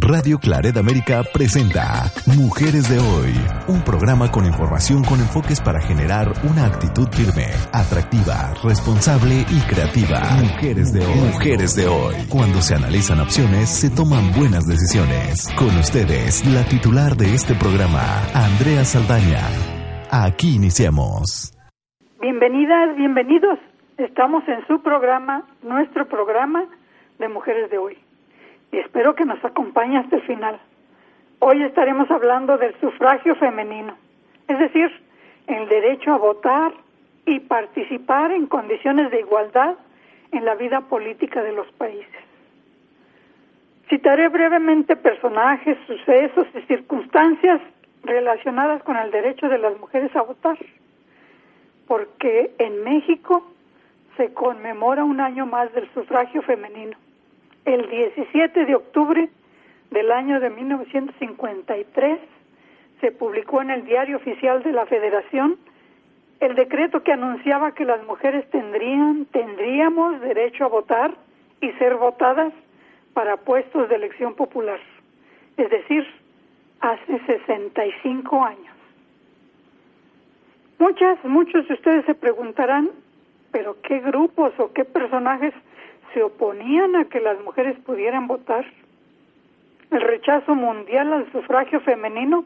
Radio Claret América presenta Mujeres de Hoy, un programa con información con enfoques para generar una actitud firme, atractiva, responsable y creativa. Mujeres de Hoy. Mujeres de Hoy. Cuando se analizan opciones, se toman buenas decisiones. Con ustedes, la titular de este programa, Andrea Saldaña. Aquí iniciamos. Bienvenidas, bienvenidos. Estamos en su programa, nuestro programa de Mujeres de Hoy espero que nos acompañe hasta el final. Hoy estaremos hablando del sufragio femenino, es decir, el derecho a votar y participar en condiciones de igualdad en la vida política de los países. Citaré brevemente personajes, sucesos y circunstancias relacionadas con el derecho de las mujeres a votar, porque en México se conmemora un año más del sufragio femenino el 17 de octubre del año de 1953 se publicó en el Diario Oficial de la Federación el decreto que anunciaba que las mujeres tendrían tendríamos derecho a votar y ser votadas para puestos de elección popular, es decir, hace 65 años. Muchas, muchos de ustedes se preguntarán, pero ¿qué grupos o qué personajes se oponían a que las mujeres pudieran votar. El rechazo mundial al sufragio femenino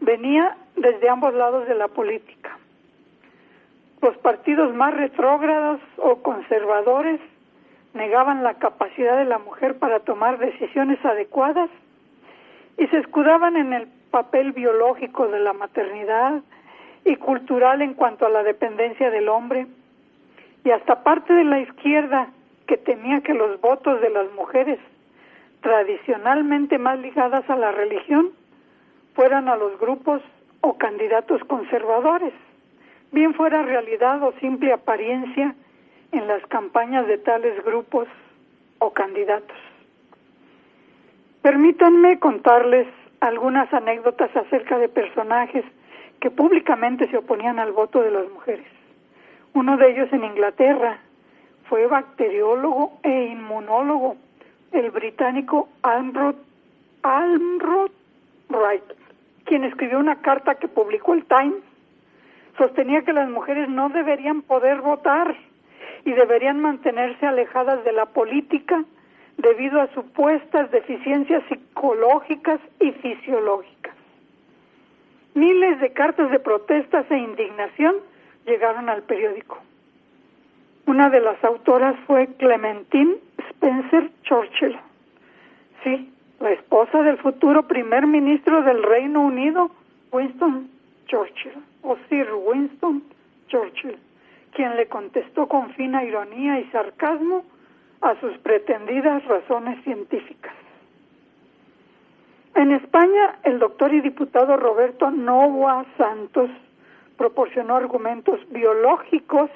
venía desde ambos lados de la política. Los partidos más retrógrados o conservadores negaban la capacidad de la mujer para tomar decisiones adecuadas y se escudaban en el papel biológico de la maternidad y cultural en cuanto a la dependencia del hombre. Y hasta parte de la izquierda que temía que los votos de las mujeres, tradicionalmente más ligadas a la religión, fueran a los grupos o candidatos conservadores, bien fuera realidad o simple apariencia en las campañas de tales grupos o candidatos. Permítanme contarles algunas anécdotas acerca de personajes que públicamente se oponían al voto de las mujeres. Uno de ellos en Inglaterra, fue bacteriólogo e inmunólogo, el británico Almroth, Almroth Wright, quien escribió una carta que publicó el Times. Sostenía que las mujeres no deberían poder votar y deberían mantenerse alejadas de la política debido a supuestas deficiencias psicológicas y fisiológicas. Miles de cartas de protestas e indignación llegaron al periódico. Una de las autoras fue Clementine Spencer Churchill. Sí, la esposa del futuro primer ministro del Reino Unido, Winston Churchill, o Sir Winston Churchill, quien le contestó con fina ironía y sarcasmo a sus pretendidas razones científicas. En España, el doctor y diputado Roberto Novoa Santos proporcionó argumentos biológicos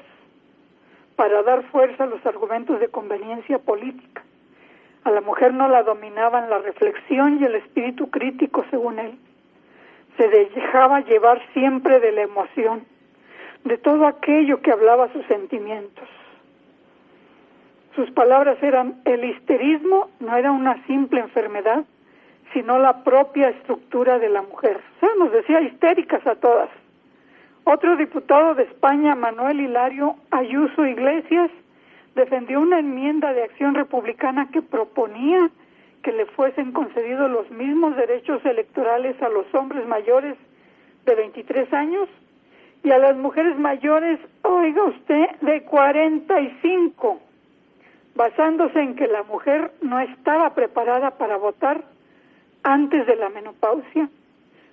para dar fuerza a los argumentos de conveniencia política. A la mujer no la dominaban la reflexión y el espíritu crítico, según él. Se dejaba llevar siempre de la emoción, de todo aquello que hablaba sus sentimientos. Sus palabras eran, el histerismo no era una simple enfermedad, sino la propia estructura de la mujer. O sea, nos decía histéricas a todas. Otro diputado de España, Manuel Hilario Ayuso Iglesias, defendió una enmienda de acción republicana que proponía que le fuesen concedidos los mismos derechos electorales a los hombres mayores de 23 años y a las mujeres mayores, oiga usted, de 45, basándose en que la mujer no estaba preparada para votar antes de la menopausia,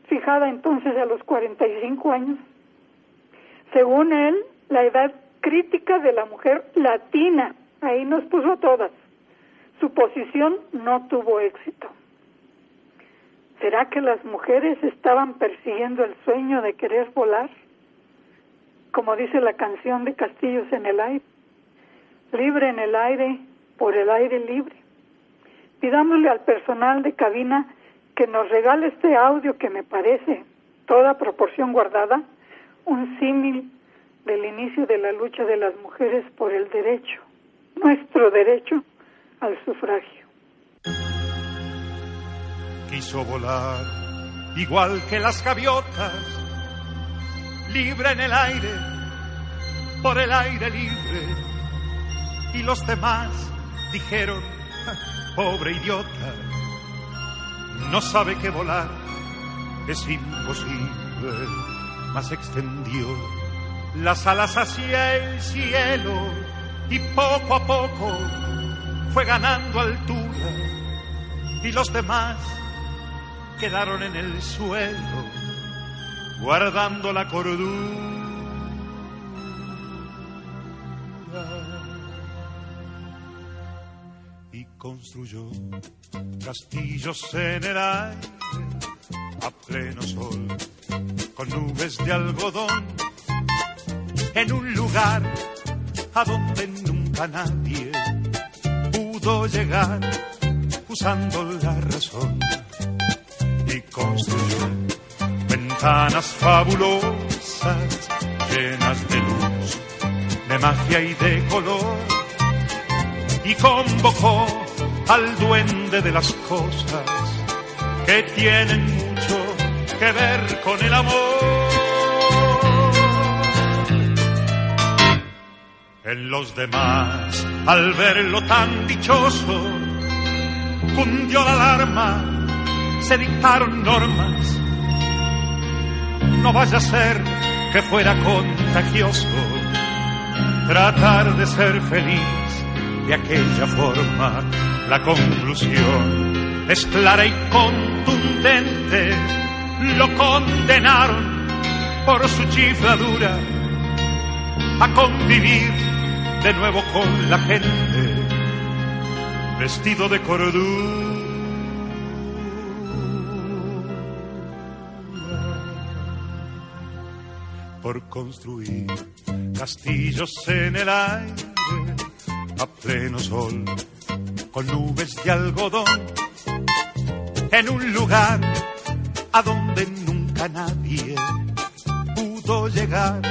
fijada entonces a los 45 años. Según él, la edad crítica de la mujer latina, ahí nos puso todas. Su posición no tuvo éxito. ¿Será que las mujeres estaban persiguiendo el sueño de querer volar? Como dice la canción de Castillos en el aire. Libre en el aire, por el aire libre. Pidámosle al personal de cabina que nos regale este audio que me parece, toda proporción guardada, un símil del inicio de la lucha de las mujeres por el derecho, nuestro derecho al sufragio. quiso volar, igual que las gaviotas, libre en el aire, por el aire libre. Y los demás dijeron, pobre idiota, no sabe que volar es imposible, mas extendió las alas hacia el cielo y poco a poco fue ganando altura y los demás quedaron en el suelo guardando la cordura. Y construyó castillos en el aire a pleno sol con nubes de algodón en un lugar a donde nunca nadie pudo llegar usando la razón y construyó ventanas fabulosas llenas de luz, de magia y de color y convocó al duende de las cosas que tienen que ver con el amor. En los demás, al verlo tan dichoso, cundió la alarma, se dictaron normas. No vaya a ser que fuera contagioso tratar de ser feliz de aquella forma. La conclusión es clara y contundente. Lo condenaron por su chifladura a convivir de nuevo con la gente vestido de cordura. Por construir castillos en el aire a pleno sol, con nubes de algodón, en un lugar a donde nunca nadie pudo llegar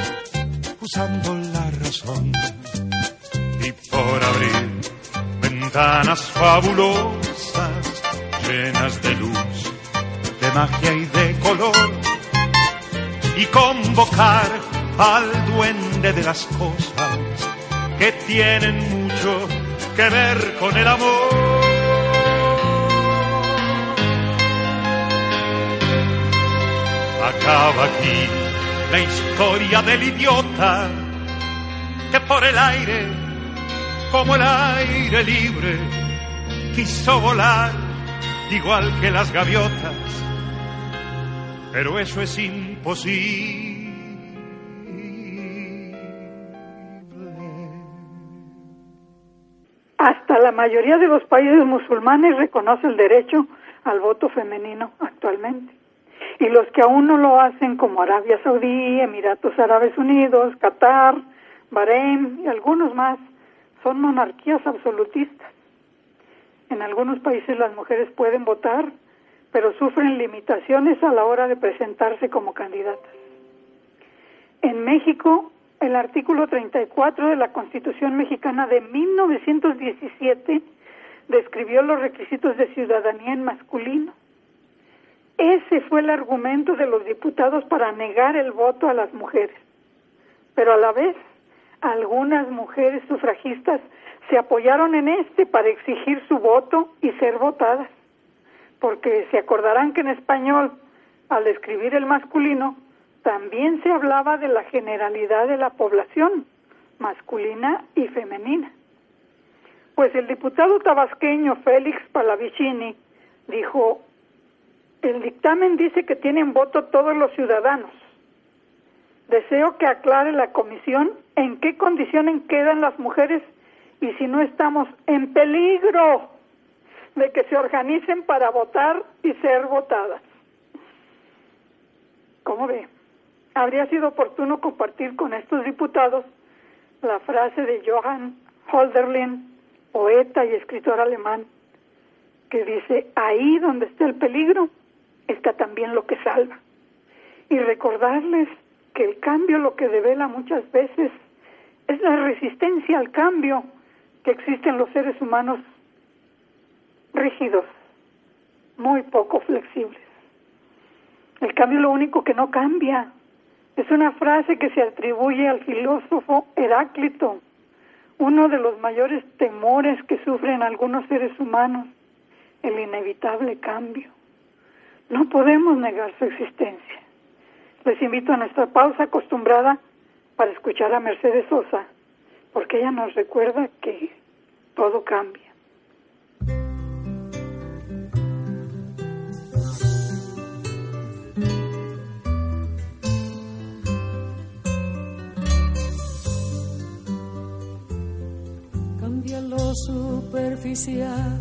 usando la razón y por abrir ventanas fabulosas llenas de luz, de magia y de color y convocar al duende de las cosas que tienen mucho que ver con el amor. Acaba aquí la historia del idiota que por el aire, como el aire libre, quiso volar igual que las gaviotas, pero eso es imposible. Hasta la mayoría de los países musulmanes reconoce el derecho al voto femenino actualmente. Y los que aún no lo hacen, como Arabia Saudí, Emiratos Árabes Unidos, Qatar, Bahrein y algunos más, son monarquías absolutistas. En algunos países las mujeres pueden votar, pero sufren limitaciones a la hora de presentarse como candidatas. En México, el artículo 34 de la Constitución mexicana de 1917 describió los requisitos de ciudadanía en masculino. Ese fue el argumento de los diputados para negar el voto a las mujeres. Pero a la vez, algunas mujeres sufragistas se apoyaron en este para exigir su voto y ser votadas, porque se acordarán que en español, al escribir el masculino, también se hablaba de la generalidad de la población, masculina y femenina. Pues el diputado tabasqueño Félix Palavicini dijo, el dictamen dice que tienen voto todos los ciudadanos. Deseo que aclare la comisión en qué condiciones quedan las mujeres y si no estamos en peligro de que se organicen para votar y ser votadas. ¿Cómo ve? Habría sido oportuno compartir con estos diputados la frase de Johann Holderlin, poeta y escritor alemán, que dice, ahí donde está el peligro, está también lo que salva. Y recordarles que el cambio lo que devela muchas veces es la resistencia al cambio que existe en los seres humanos rígidos, muy poco flexibles. El cambio lo único que no cambia. Es una frase que se atribuye al filósofo Heráclito, uno de los mayores temores que sufren algunos seres humanos, el inevitable cambio. No podemos negar su existencia. Les invito a nuestra pausa acostumbrada para escuchar a Mercedes Sosa, porque ella nos recuerda que todo cambia. Cambia lo superficial,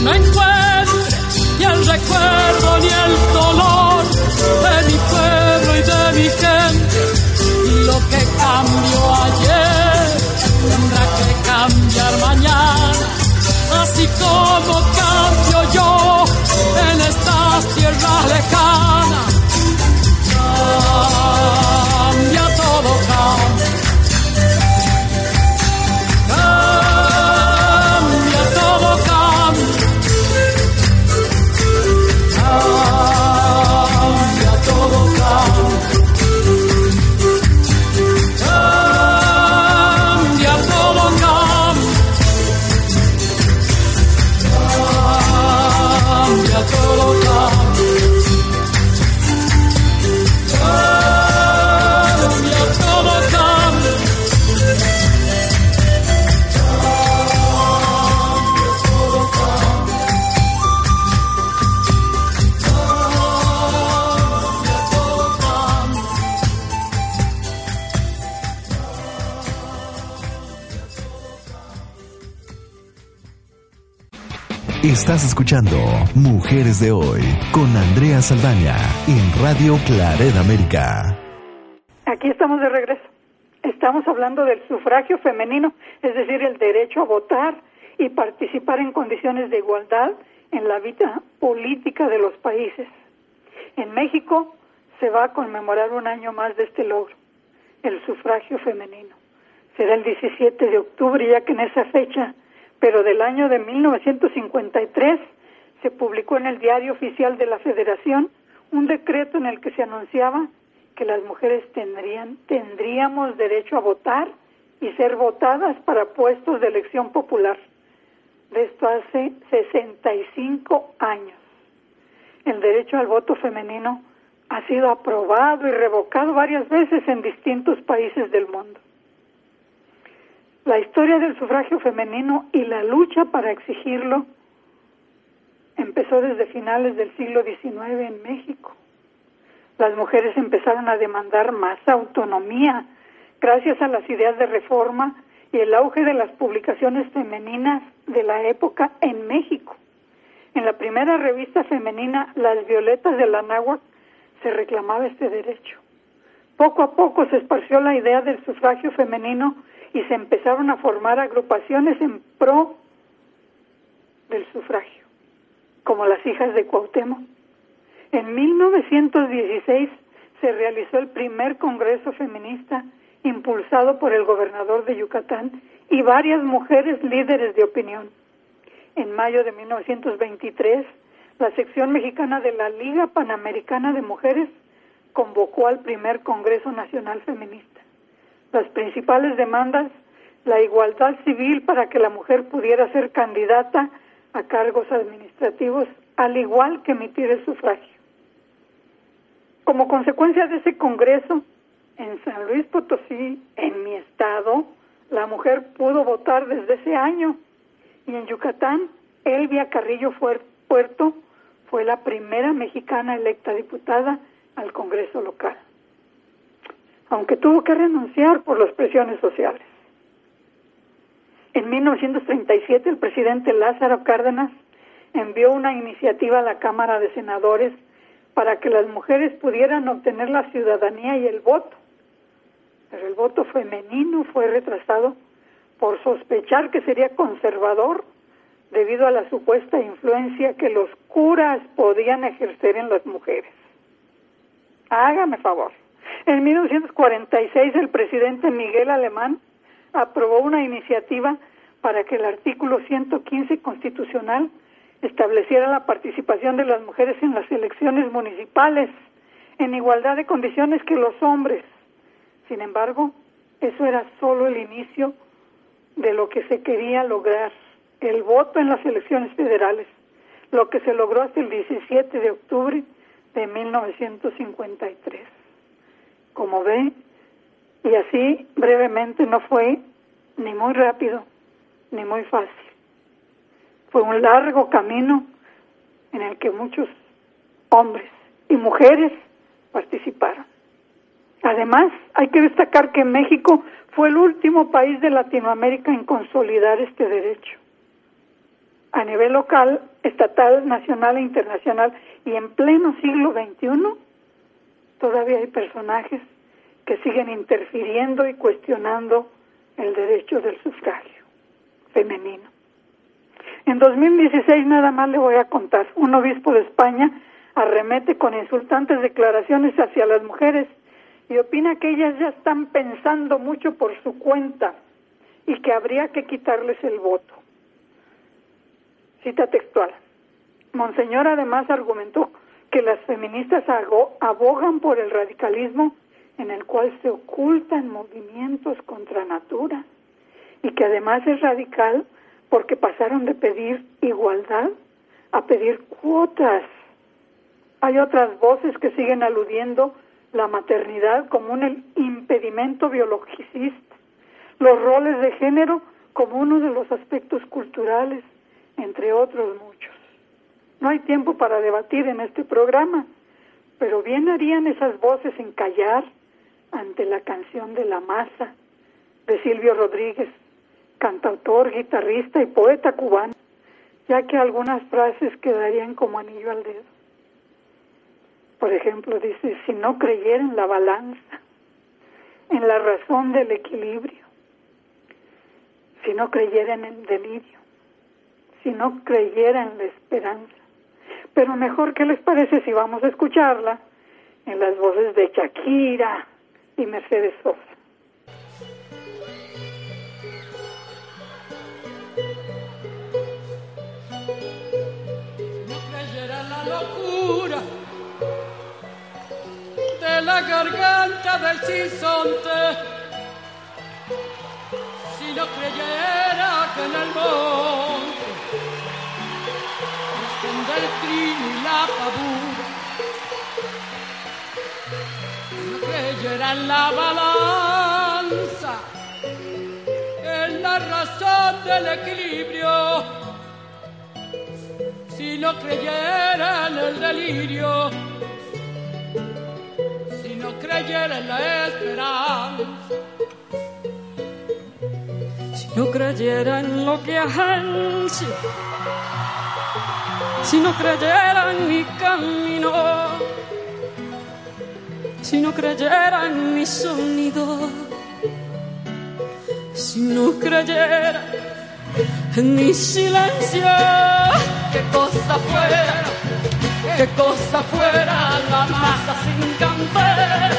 me encuentre, ni el recuerdo ni el dolor de mi pueblo y de mi gente. Lo que cambió ayer tendrá que cambiar mañana, así como cambio Estás escuchando Mujeres de Hoy con Andrea Saldaña en Radio Claret América. Aquí estamos de regreso. Estamos hablando del sufragio femenino, es decir, el derecho a votar y participar en condiciones de igualdad en la vida política de los países. En México se va a conmemorar un año más de este logro, el sufragio femenino. Será el 17 de octubre, ya que en esa fecha, pero del año de 1953, se publicó en el Diario Oficial de la Federación un decreto en el que se anunciaba que las mujeres tendrían tendríamos derecho a votar y ser votadas para puestos de elección popular. De esto hace 65 años. El derecho al voto femenino ha sido aprobado y revocado varias veces en distintos países del mundo. La historia del sufragio femenino y la lucha para exigirlo empezó desde finales del siglo XIX en México. Las mujeres empezaron a demandar más autonomía gracias a las ideas de reforma y el auge de las publicaciones femeninas de la época en México. En la primera revista femenina, Las Violetas de la Náhuac, se reclamaba este derecho. Poco a poco se esparció la idea del sufragio femenino y se empezaron a formar agrupaciones en pro del sufragio, como las hijas de Cuauhtémoc. En 1916 se realizó el primer Congreso Feminista impulsado por el gobernador de Yucatán y varias mujeres líderes de opinión. En mayo de 1923, la sección mexicana de la Liga Panamericana de Mujeres convocó al primer Congreso Nacional Feminista. Las principales demandas, la igualdad civil para que la mujer pudiera ser candidata a cargos administrativos, al igual que emitir el sufragio. Como consecuencia de ese Congreso, en San Luis Potosí, en mi estado, la mujer pudo votar desde ese año. Y en Yucatán, Elvia Carrillo Puerto fue la primera mexicana electa diputada al Congreso local, aunque tuvo que renunciar por las presiones sociales. En 1937 el presidente Lázaro Cárdenas envió una iniciativa a la Cámara de Senadores para que las mujeres pudieran obtener la ciudadanía y el voto pero el voto femenino fue retrasado por sospechar que sería conservador debido a la supuesta influencia que los curas podían ejercer en las mujeres. Hágame favor. En 1946 el presidente Miguel Alemán aprobó una iniciativa para que el artículo 115 constitucional estableciera la participación de las mujeres en las elecciones municipales en igualdad de condiciones que los hombres. Sin embargo, eso era solo el inicio de lo que se quería lograr, el voto en las elecciones federales, lo que se logró hasta el 17 de octubre de 1953. Como ve, y así brevemente no fue ni muy rápido ni muy fácil. Fue un largo camino en el que muchos hombres y mujeres participaron. Además, hay que destacar que México fue el último país de Latinoamérica en consolidar este derecho. A nivel local, estatal, nacional e internacional y en pleno siglo XXI, todavía hay personajes que siguen interfiriendo y cuestionando el derecho del sufragio femenino. En 2016 nada más le voy a contar, un obispo de España arremete con insultantes declaraciones hacia las mujeres y opina que ellas ya están pensando mucho por su cuenta y que habría que quitarles el voto. Cita textual. Monseñor además argumentó que las feministas abogan por el radicalismo en el cual se ocultan movimientos contra natura y que además es radical porque pasaron de pedir igualdad a pedir cuotas. Hay otras voces que siguen aludiendo la maternidad como un impedimento biologicista, los roles de género como uno de los aspectos culturales, entre otros muchos. No hay tiempo para debatir en este programa, pero bien harían esas voces en callar ante la canción de la masa de Silvio Rodríguez, cantautor, guitarrista y poeta cubano. ya que algunas frases quedarían como anillo al dedo. Por ejemplo, dice, si no creyera en la balanza, en la razón del equilibrio, si no creyera en el delirio, si no creyera la esperanza. Pero mejor, ¿qué les parece si vamos a escucharla en las voces de Shakira y Mercedes Sosa? no creyera la locura de la garganta del sinsonte, si no creyera que en el monte esconde el trino y la pavura, no creyera en la balanza, en la razón del equilibrio. Si no creyera en el delirio, si no creyera en la esperanza, si no creyera en lo que ansio, si no creyera en mi camino, si no creyera en mi sonido, si no creyera en mi silencio, qué cosa fuera, qué cosa fuera la masa sin camper,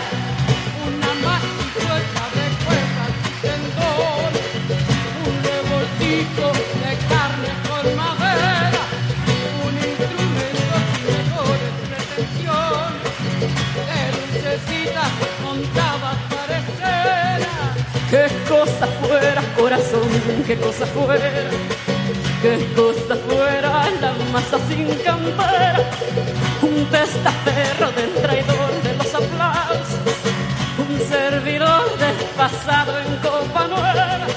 qué cosa fuera, qué cosa fuera la masa sin campera, un testaferro del traidor de los aplausos, un servidor desfasado en copa nueva,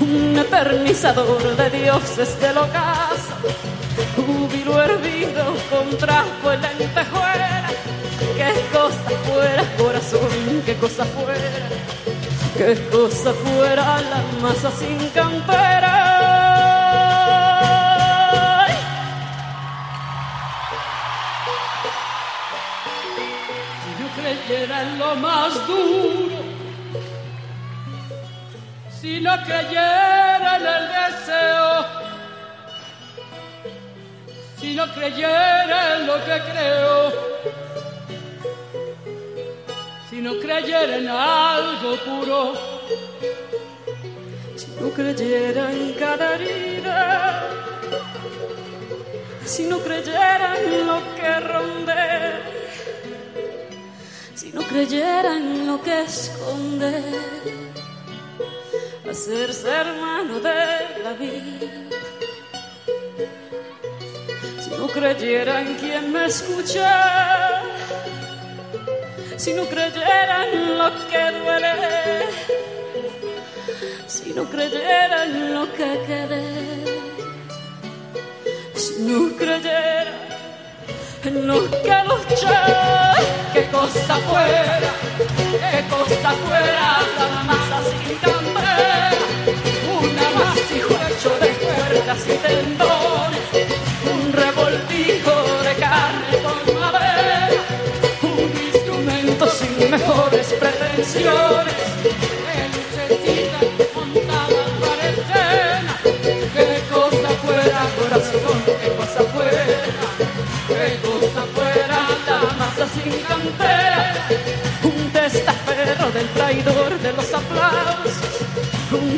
un eternizador de dioses del ocaso, júbilo hervido con trapo en lentejuela, qué cosa fuera, corazón, qué cosa fuera. Qué cosa fuera la masa sin campera. Si no creyera en lo más duro, si no creyera en el deseo, si no creyera en lo que creo si no creyera en algo puro, si no creyera en cada herida, si no creyera en lo que ronde, si no creyera en lo que esconde, hacerse hermano de la vida. Si no creyera en quien me escucha, si no creyera en lo que duele, si no creyera en lo que quede, si no creyera en lo que luché, qué cosa fuera, qué cosa fuera la masa sin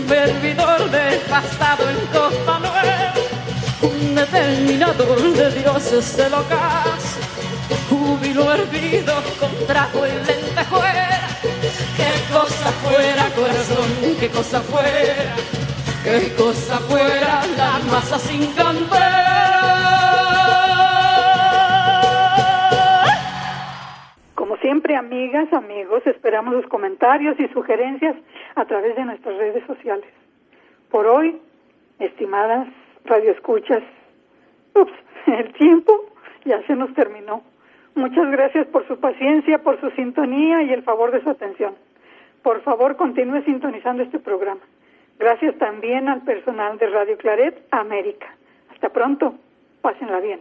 un servidor desgastado en copa nueva, un determinador de dioses del ocaso júbilo hervido con trapo y lentejuela. Qué cosa fuera, corazón, qué cosa fuera, qué cosa fuera la masa sin campera. Siempre, amigas, amigos, esperamos los comentarios y sugerencias a través de nuestras redes sociales. Por hoy, estimadas radioescuchas, ups, el tiempo ya se nos terminó. Muchas gracias por su paciencia, por su sintonía y el favor de su atención. Por favor, continúe sintonizando este programa. Gracias también al personal de Radio Claret América. Hasta pronto. Pásenla bien.